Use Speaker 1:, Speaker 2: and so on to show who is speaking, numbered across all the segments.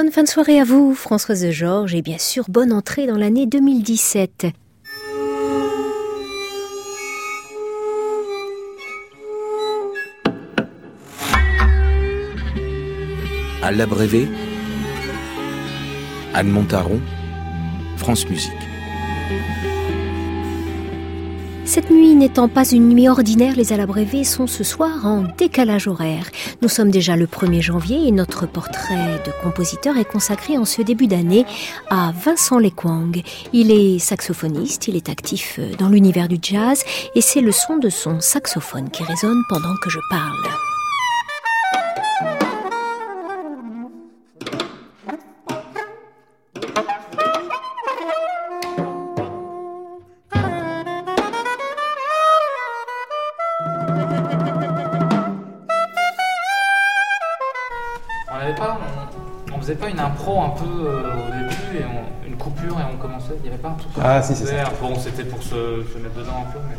Speaker 1: Bonne fin de soirée à vous, Françoise Georges, et bien sûr bonne entrée dans l'année 2017.
Speaker 2: À l'abrévé, Anne Montaron, France Musique.
Speaker 1: Cette nuit n'étant pas une nuit ordinaire, les Alabrévés sont ce soir en décalage horaire. Nous sommes déjà le 1er janvier et notre portrait de compositeur est consacré en ce début d'année à Vincent Lequang. Il est saxophoniste, il est actif dans l'univers du jazz et c'est le son de son saxophone qui résonne pendant que je parle.
Speaker 3: Pas une impro un peu euh, au début et une coupure et on commençait Il n'y avait pas un truc
Speaker 4: Ah si, c'est ça.
Speaker 3: Bon, c'était pour se, se, mettre dedans un peu, mais...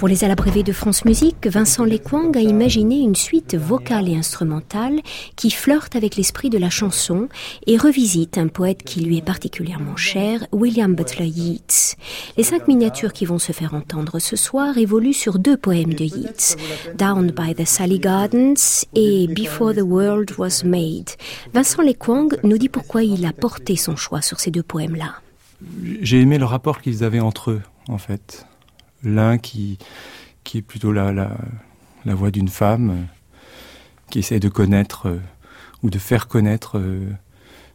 Speaker 1: Pour les alabrévés de France Musique, Vincent Lequang a imaginé une suite vocale et instrumentale qui flirte avec l'esprit de la chanson et revisite un poète qui lui est particulièrement cher, William Butler Yeats. Les cinq miniatures qui vont se faire entendre ce soir évoluent sur deux poèmes de Yeats, Down by the Sally Gardens et Before the World Was Made. Vincent Lequang nous dit pourquoi il a porté son choix sur ces deux poèmes-là.
Speaker 4: J'ai aimé le rapport qu'ils avaient entre eux, en fait l'un qui, qui est plutôt la, la, la voix d'une femme euh, qui essaie de connaître euh, ou de faire connaître euh,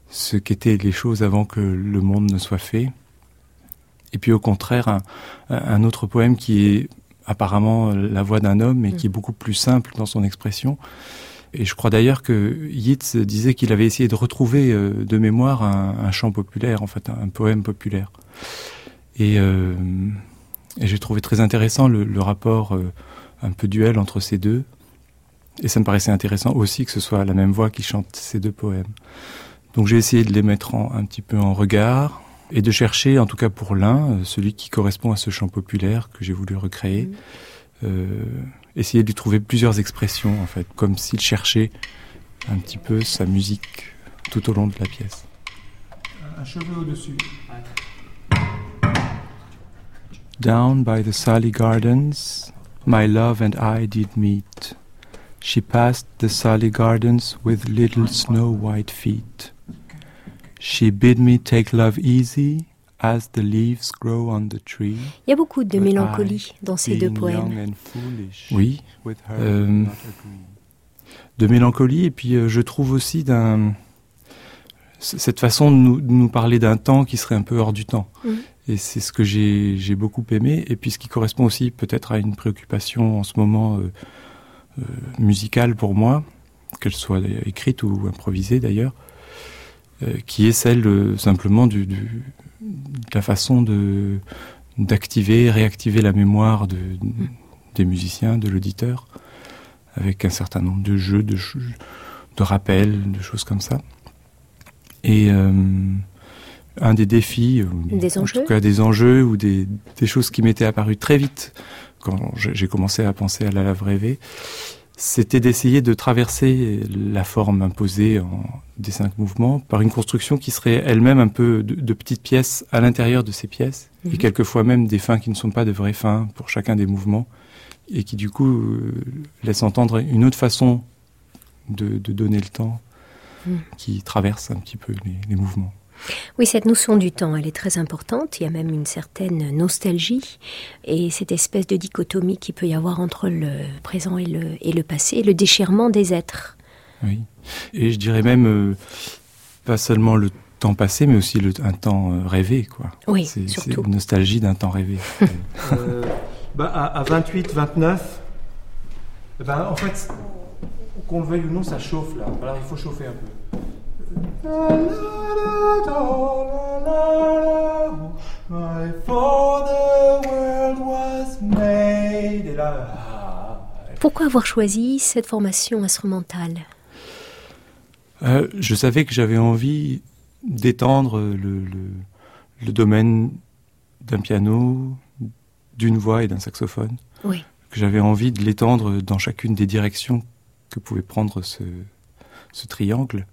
Speaker 4: ce qu'étaient les choses avant que le monde ne soit fait. Et puis au contraire, un, un autre poème qui est apparemment la voix d'un homme, mais mm. qui est beaucoup plus simple dans son expression. Et je crois d'ailleurs que Yeats disait qu'il avait essayé de retrouver de mémoire un, un, chant populaire, en fait, un, poème populaire. Et euh, et j'ai trouvé très intéressant le, le rapport euh, un peu duel entre ces deux. Et ça me paraissait intéressant aussi que ce soit la même voix qui chante ces deux poèmes. Donc j'ai essayé de les mettre en, un petit peu en regard et de chercher, en tout cas pour l'un, euh, celui qui correspond à ce chant populaire que j'ai voulu recréer, mmh. euh, essayer de lui trouver plusieurs expressions en fait, comme s'il cherchait un petit peu sa musique tout au long de la pièce.
Speaker 5: Un cheveu au-dessus.
Speaker 4: Down by the Sally Gardens, my love and I did meet. She passed the Sally Gardens with little snow white feet. She bid me take love easy as the leaves grow on the tree.
Speaker 1: Il y a beaucoup de mélancolie dans ces deux poèmes.
Speaker 4: Oui, euh, de mélancolie et puis euh, je trouve aussi d'un cette façon de nous, de nous parler d'un temps qui serait un peu hors du temps. Mmh. Et c'est ce que j'ai beaucoup aimé, et puis ce qui correspond aussi peut-être à une préoccupation en ce moment euh, euh, musicale pour moi, qu'elle soit écrite ou improvisée d'ailleurs, euh, qui est celle simplement de la façon d'activer, réactiver la mémoire de, des musiciens, de l'auditeur, avec un certain nombre de jeux, de, de rappels, de choses comme ça. Et un des défis,
Speaker 1: des
Speaker 4: en
Speaker 1: enjeux.
Speaker 4: tout cas des enjeux ou des, des choses qui m'étaient apparues très vite quand j'ai commencé à penser à la lave rêvée, c'était d'essayer de traverser la forme imposée en des cinq mouvements par une construction qui serait elle-même un peu de, de, petites pièces à l'intérieur de ces pièces, mmh. et mhm. quelquefois même des fins qui ne sont pas de vraies fins pour chacun des mouvements, et qui du coup euh, laissent entendre une autre façon de, de donner le temps mmh. qui traverse un petit peu les, les mouvements.
Speaker 1: Oui, cette notion du temps, elle est très importante. Il y a même une certaine nostalgie et cette espèce de dichotomie qui peut y avoir entre le présent et le, et le passé, le déchirement des êtres.
Speaker 4: Oui, et je dirais même euh, pas seulement le temps passé, mais aussi le, un temps euh, rêvé, quoi.
Speaker 1: Oui,
Speaker 4: c'est
Speaker 1: surtout.
Speaker 4: une nostalgie d'un temps rêvé.
Speaker 5: euh, bah, à, à 28, 29, bah, en fait, qu'on le veuille ou non, ça chauffe là. Alors il faut chauffer un peu.
Speaker 1: Pourquoi avoir choisi cette formation instrumentale
Speaker 4: euh, Je savais que j'avais envie d'étendre le, le, le, domaine d'un piano, d'une voix et d'un saxophone.
Speaker 6: Oui.
Speaker 4: Que j'avais envie de l'étendre dans chacune des directions que pouvait prendre ce, ce triangle.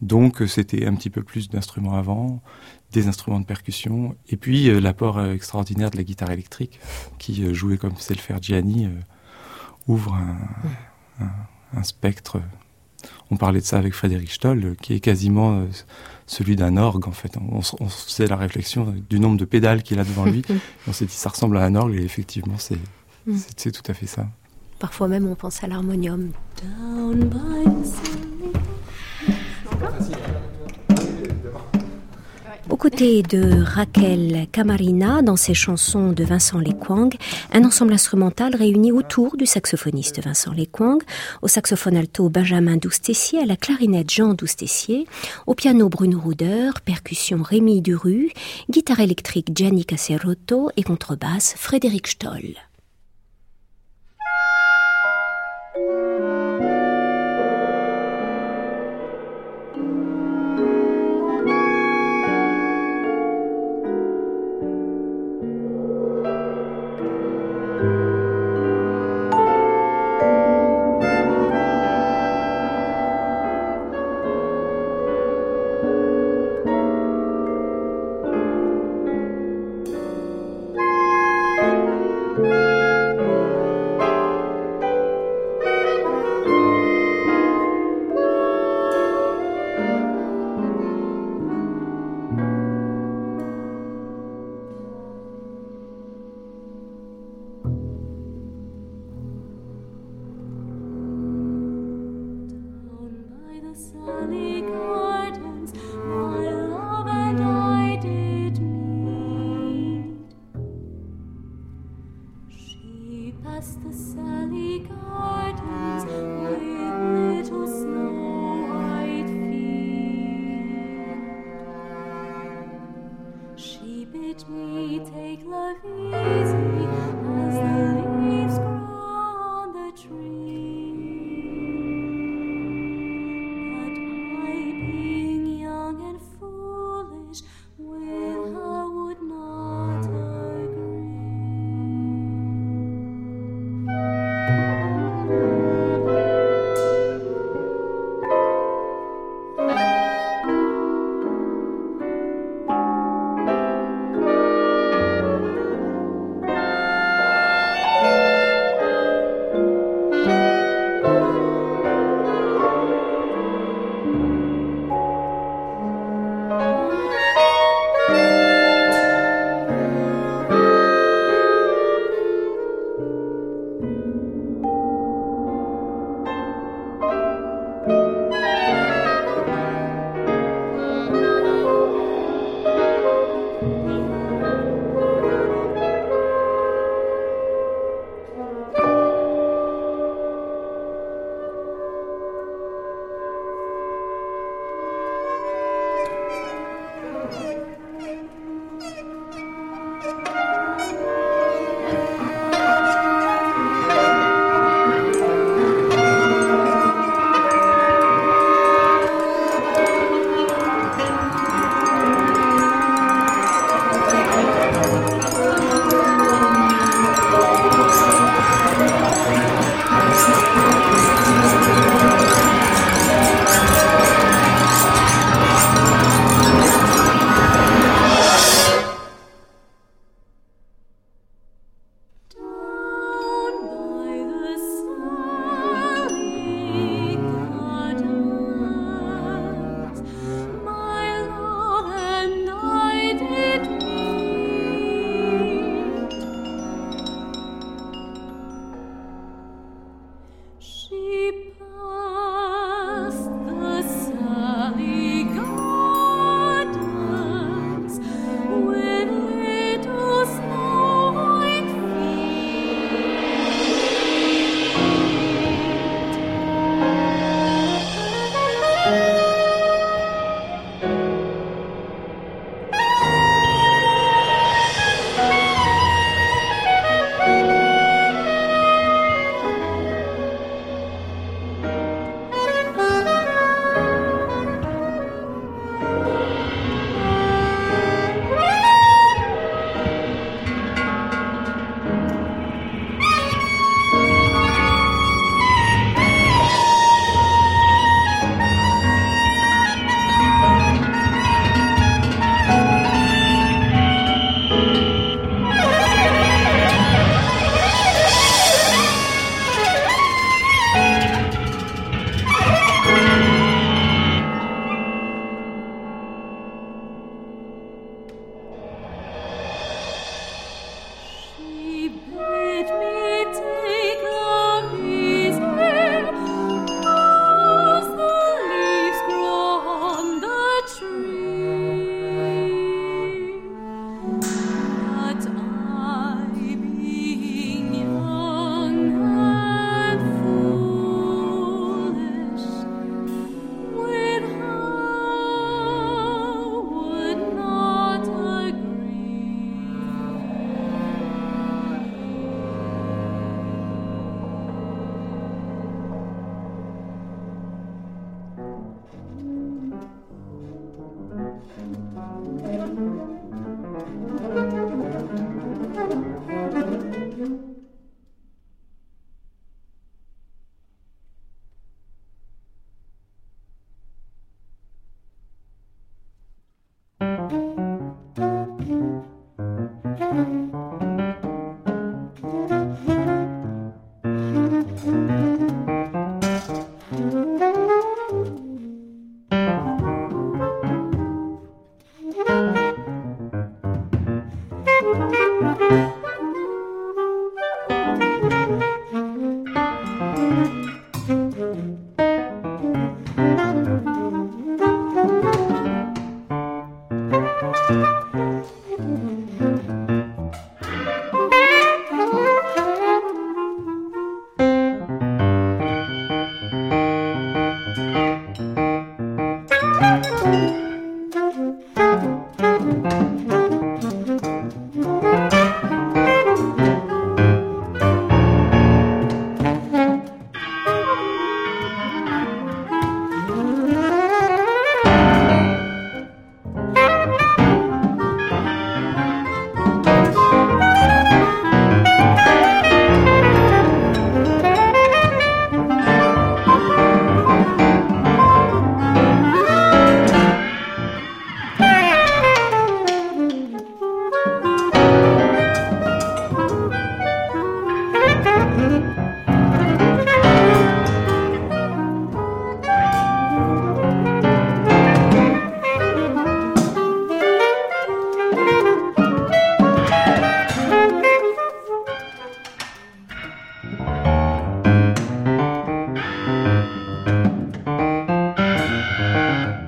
Speaker 4: Donc c'était un petit peu plus d'instruments avant, des instruments de percussion, et puis euh, l'apport euh, extraordinaire de la guitare électrique, qui euh, jouait comme sait le faire Gianni, ouvre un, un, spectre. On parlait de ça avec Frédéric Stoll, qui est quasiment celui d'un orgue en fait. On, on faisait la réflexion du nombre de pédales qu'il a devant lui. on s'est dit ça ressemble à un orgue et effectivement c'est mm. c'est tout à fait ça.
Speaker 6: Parfois même on pense à l'harmonium. Aux côtés de Raquel Camarina, dans ses chansons de Vincent Lequang, un ensemble instrumental réuni autour du saxophoniste Vincent Lequang, au saxophone alto Benjamin Doustessier, à la clarinette Jean Doustessier, au piano Bruno Ruder, percussion Rémi Duru, guitare électrique Gianni Caserotto et contrebasse Frédéric Stoll. Bye.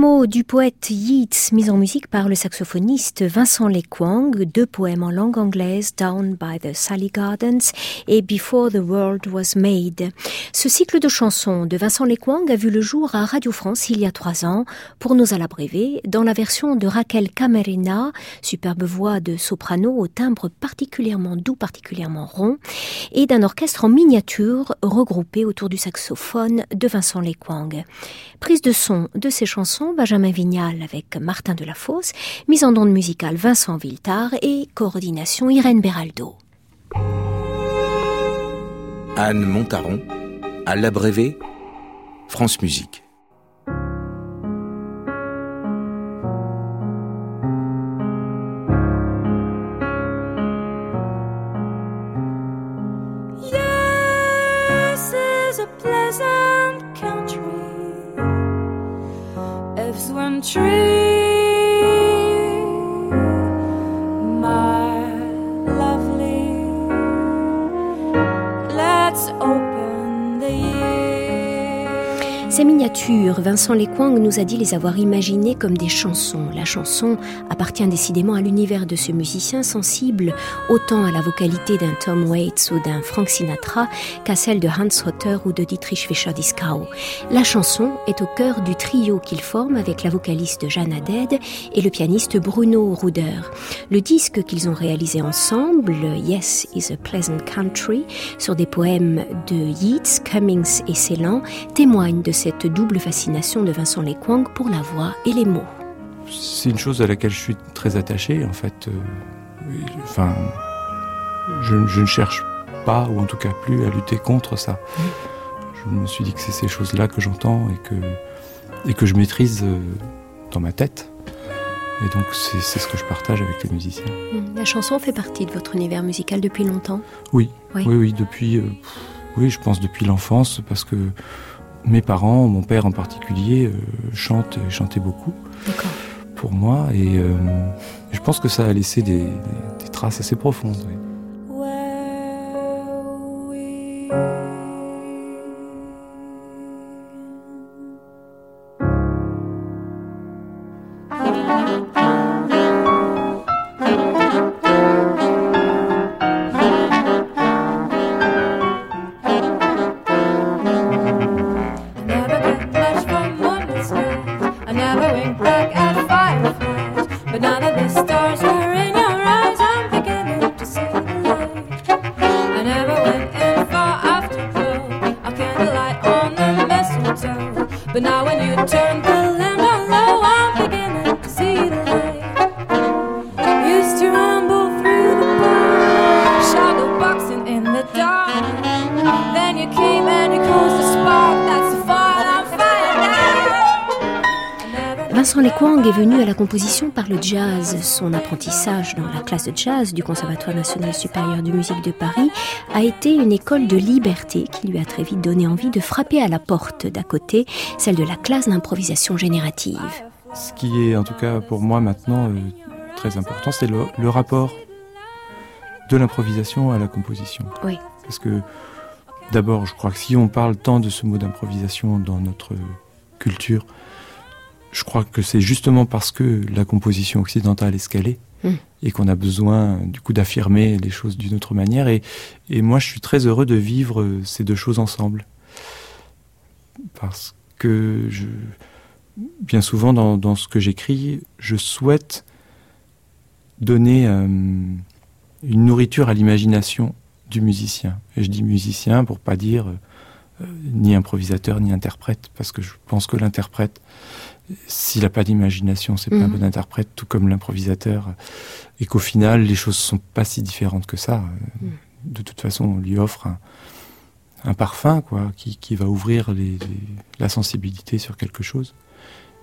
Speaker 6: Les du poète Yeats mis en musique par le saxophoniste Vincent Lequang, deux poèmes en langue anglaise, Down by the Sally Gardens et Before the World Was Made. Ce cycle de chansons de Vincent Lequang a vu le jour à Radio France il y a trois ans pour nos à dans la version de Raquel Camerina, superbe voix de soprano au timbre particulièrement doux, particulièrement rond, et d'un orchestre en miniature regroupé autour du saxophone de Vincent Lequang. Prise de son de ces chansons Benjamin Vignal avec Martin Delafosse, mise en onde musicale Vincent Viltard et coordination Irène Beraldo.
Speaker 2: Anne Montaron, à l'abrévé, France Musique. true.
Speaker 1: Ces miniatures, Vincent Lequang nous a dit les avoir imaginées comme des chansons. La chanson appartient décidément à l'univers de ce musicien sensible autant à la vocalité d'un Tom Waits ou d'un Frank Sinatra qu'à celle de Hans Hotter ou de Dietrich Fischer-Dieskau. La chanson est au cœur du trio qu'il forme avec la vocaliste Jeanne Haddad et le pianiste Bruno Ruder. Le disque qu'ils ont réalisé ensemble, Yes is a Pleasant Country, sur des poèmes de Yeats, Cummings et Celan, témoigne de cette double fascination de Vincent Lequang pour la voix et les mots.
Speaker 4: C'est une chose à laquelle je suis très attaché, en fait. Euh, enfin, je, ne cherche pas, ou en tout cas plus, à lutter contre ça. Je me suis dit que c'est ces choses-là que j'entends et que, et que je maîtrise euh, dans ma tête. Et donc c'est ce que je partage avec les musiciens.
Speaker 1: Hum, la chanson fait partie de votre univers musical depuis longtemps?
Speaker 4: Oui, oui, oui, depuis, euh, oui, je pense depuis l'enfance, parce que mes parents, mon père en particulier, euh, chante et chantait beaucoup pour moi. Et euh, je pense que ça a laissé des, traces assez profondes.
Speaker 1: Vincent Lequang est venu à la composition par le jazz. Son apprentissage dans la classe de jazz du Conservatoire national supérieur de musique de Paris a été une école de liberté qui lui a très vite donné envie de frapper à la porte d'à côté, celle de la classe d'improvisation générative.
Speaker 4: Ce qui est en tout cas pour moi maintenant euh, très important, c'est le, le, rapport de l'improvisation à la composition.
Speaker 1: Oui.
Speaker 4: Parce que d'abord, je crois que si on parle tant de ce mot d'improvisation dans notre culture, je crois que c'est justement parce que la composition occidentale est scalée hmm. et qu'on a besoin du coup d'affirmer les choses d'une autre manière. Et, et, moi, je suis très heureux de vivre ces deux choses ensemble. Parce que je, bien souvent dans, dans ce que j'écris, je souhaite donner euh, une nourriture à l'imagination du musicien. Et je dis musicien pour pas dire euh, ni improvisateur ni interprète, parce que je pense que l'interprète s'il n'a pas d'imagination, c'est pas un mhm. bon interprète, tout comme l'improvisateur, et qu'au final, les choses sont pas si différentes que ça. Mhm. De toute façon, on lui offre un, parfum, quoi, qui, va ouvrir la sensibilité sur quelque chose.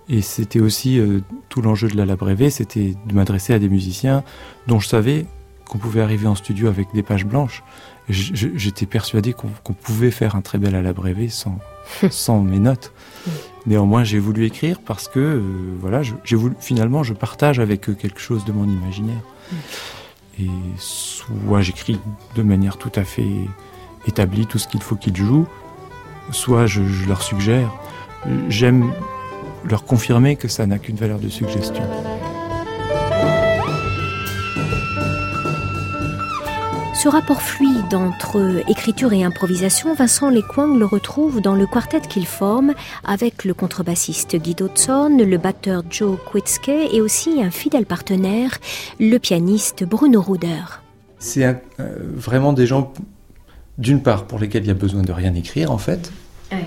Speaker 4: Et c'était aussi euh, tout l'enjeu de la Labrévé, c'était de m'adresser à des musiciens dont je savais qu'on pouvait arriver en studio avec des pages blanches. J'étais persuadé qu'on pouvait faire un très bel à la sans, sans mes notes. Néanmoins, j'ai voulu écrire parce que, euh, voilà, j'ai voulu, finalement, je partage avec eux quelque chose de mon imaginaire. Et soit j'écris de manière tout à fait établie tout ce qu'il faut qu'ils jouent, soit je leur suggère. J'aime leur confirmer que ça n'a qu'une valeur de suggestion.
Speaker 1: Ce rapport fluide entre écriture et improvisation, Vincent Lequang le retrouve dans le quartet qu'il forme avec le contrebassiste Guido Zorn, le batteur Joe Kwitzke et aussi un fidèle partenaire, le pianiste Bruno Ruder.
Speaker 4: C'est euh, vraiment des gens, d'une part, pour lesquels il y a besoin de rien écrire en fait,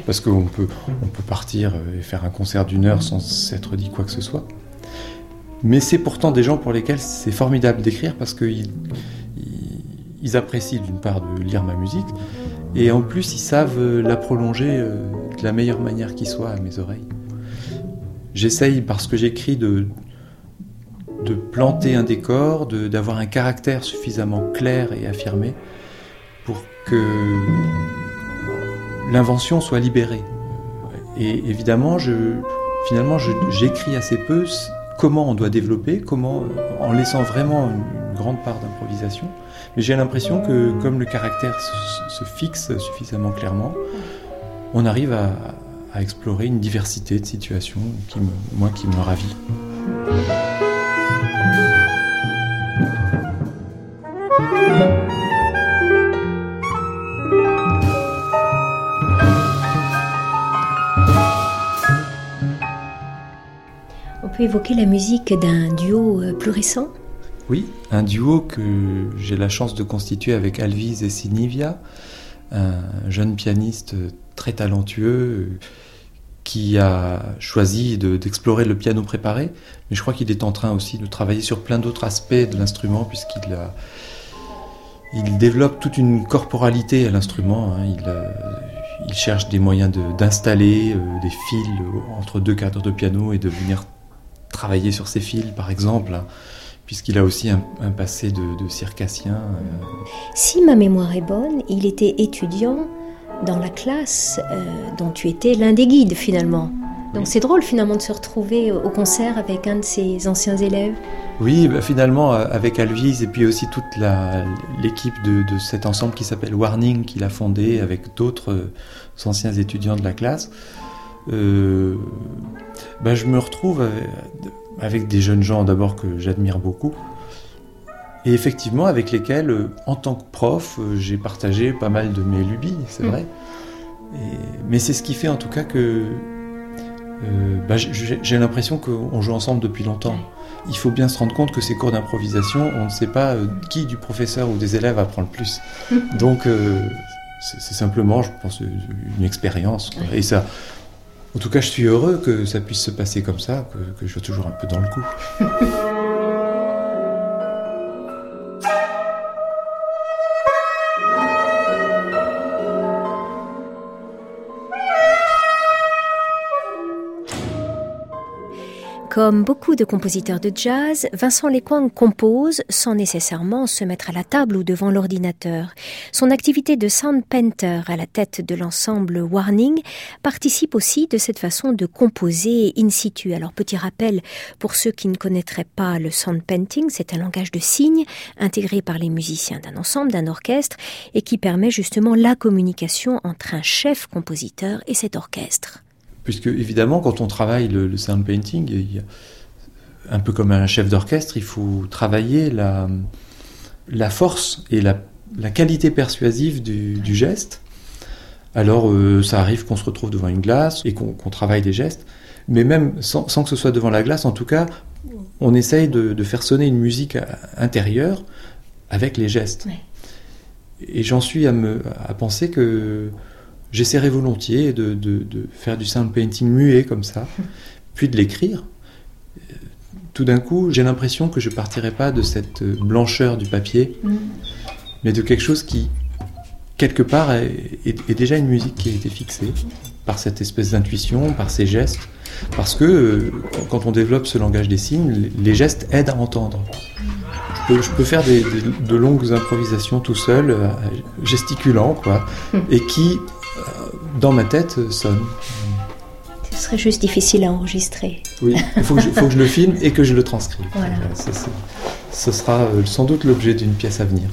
Speaker 4: parce qu'on peut, on peut partir et faire un concert d'une heure sans s'être dit quoi que ce soit. Mais c'est pourtant des gens pour lesquels c'est formidable d'écrire parce qu'ils ils apprécient d'une part de lire ma musique, et en plus ils savent euh, la prolonger euh, de la meilleure manière qui soit à mes oreilles. J'essaye, parce que j'écris, de, de planter un décor, d'avoir un caractère suffisamment clair et affirmé pour que l'invention soit libérée. Et évidemment, je, finalement, j'écris assez peu comment on doit développer, comment, en laissant vraiment une, grande part d'improvisation. Mais j'ai l'impression que comme le caractère se, fixe suffisamment clairement, on arrive à, explorer une diversité de situations qui me, moi qui me ravit.
Speaker 1: évoquer la musique d'un duo euh, plus récent?
Speaker 4: Oui, un duo que j'ai la chance de constituer avec Alvise et Sinivia, un jeune pianiste très talentueux qui a choisi d'explorer le piano préparé, mais je crois qu'il est en train aussi de travailler sur plein d'autres aspects de l'instrument puisqu'il développe toute une corporalité à l'instrument. Hein. Il, euh, il, cherche des moyens d'installer euh, des fils entre deux cadres de piano et de venir travailler sur ses fils, par exemple, hein, puisqu'il a aussi un, passé de, circassien. Euh.
Speaker 1: Si ma mémoire est bonne, il était étudiant dans la classe euh, dont tu étais l'un des guides finalement. Donc c'est drôle finalement de se retrouver au concert avec un de ses anciens élèves.
Speaker 4: Oui, bah, finalement euh, avec Alvise et puis aussi toute l'équipe de, de, cet ensemble qui s'appelle Warning qu'il a fondé avec d'autres anciens étudiants de la classe. Euh, ben je me retrouve avec, des jeunes gens d'abord que j'admire beaucoup, et effectivement avec lesquels, euh, en tant que prof, euh, j'ai partagé pas mal de mes lubies, c'est mm. vrai. mais c'est ce qui fait en tout cas que ben j'ai l'impression qu'on joue ensemble depuis longtemps. Il faut bien se rendre compte que ces cours d'improvisation, on ne sait pas qui du professeur ou des élèves apprend le plus. Donc c'est simplement, je pense, une expérience. Et ça, en tout cas, je suis heureux que ça puisse se passer comme ça, que, je sois toujours un peu dans le coup.
Speaker 1: Comme beaucoup de compositeurs de jazz, Vincent Lequang compose sans nécessairement se mettre à la table ou devant l'ordinateur. Son activité de sound painter à la tête de l'ensemble Warning participe aussi de cette façon de composer in situ. Alors petit rappel pour ceux qui ne connaîtraient pas le sound painting, c'est un langage de signes intégré par les musiciens d'un ensemble, d'un orchestre et qui permet justement la communication entre un chef compositeur et cet orchestre.
Speaker 4: Puisque évidemment, quand on travaille le, sound painting, un peu comme un chef d'orchestre, il faut travailler la, la force et la, la qualité persuasive du, du geste. Alors, euh, ça arrive qu'on se retrouve devant une glace et qu'on travaille des gestes, mais même sans, sans, que ce soit devant la glace, en tout cas, on essaye de, de faire sonner une musique intérieure avec les gestes. Et j'en suis à, me, à penser que j'essaierai volontiers de, faire du sound painting muet comme ça, puis de l'écrire. Tout d'un coup, j'ai l'impression que je partirai pas de cette blancheur du papier, mm. mais de quelque chose qui, quelque part, est, déjà une musique qui a été fixée par cette espèce d'intuition, par ces gestes, parce que euh, quand on développe ce langage des signes, les gestes aident à entendre. Je peux, faire de longues improvisations tout seul, euh, gesticulant, quoi, et qui dans ma tête, euh, sonne.
Speaker 1: Ce serait juste difficile à enregistrer.
Speaker 4: Oui, il faut, faut, que je le filme et que je le transcrive. Voilà. ce sera euh, sans doute l'objet d'une pièce à venir.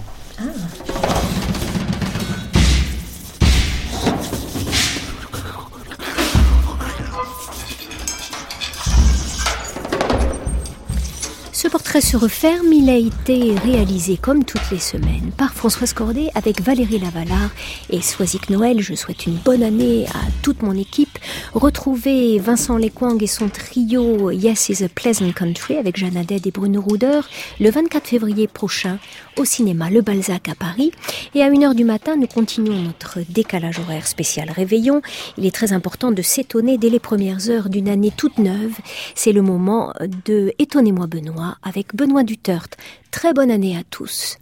Speaker 1: Se referme, il a été réalisé comme toutes les semaines par Françoise Cordet avec Valérie Lavalard et Soisic Noël. Je souhaite une bonne année à toute mon équipe. Retrouvez Vincent Lequang et son trio Yes is a Pleasant Country avec Jeanne Haddad et Bruno Ruder le 24 février prochain au cinéma Le Balzac à Paris. Et à 1h du matin, nous continuons notre décalage horaire spécial Réveillon. Il est très important de s'étonner dès les premières heures d'une année toute neuve. C'est le moment de Étonnez-moi Benoît Benoît Duterte. Très bonne année à tous.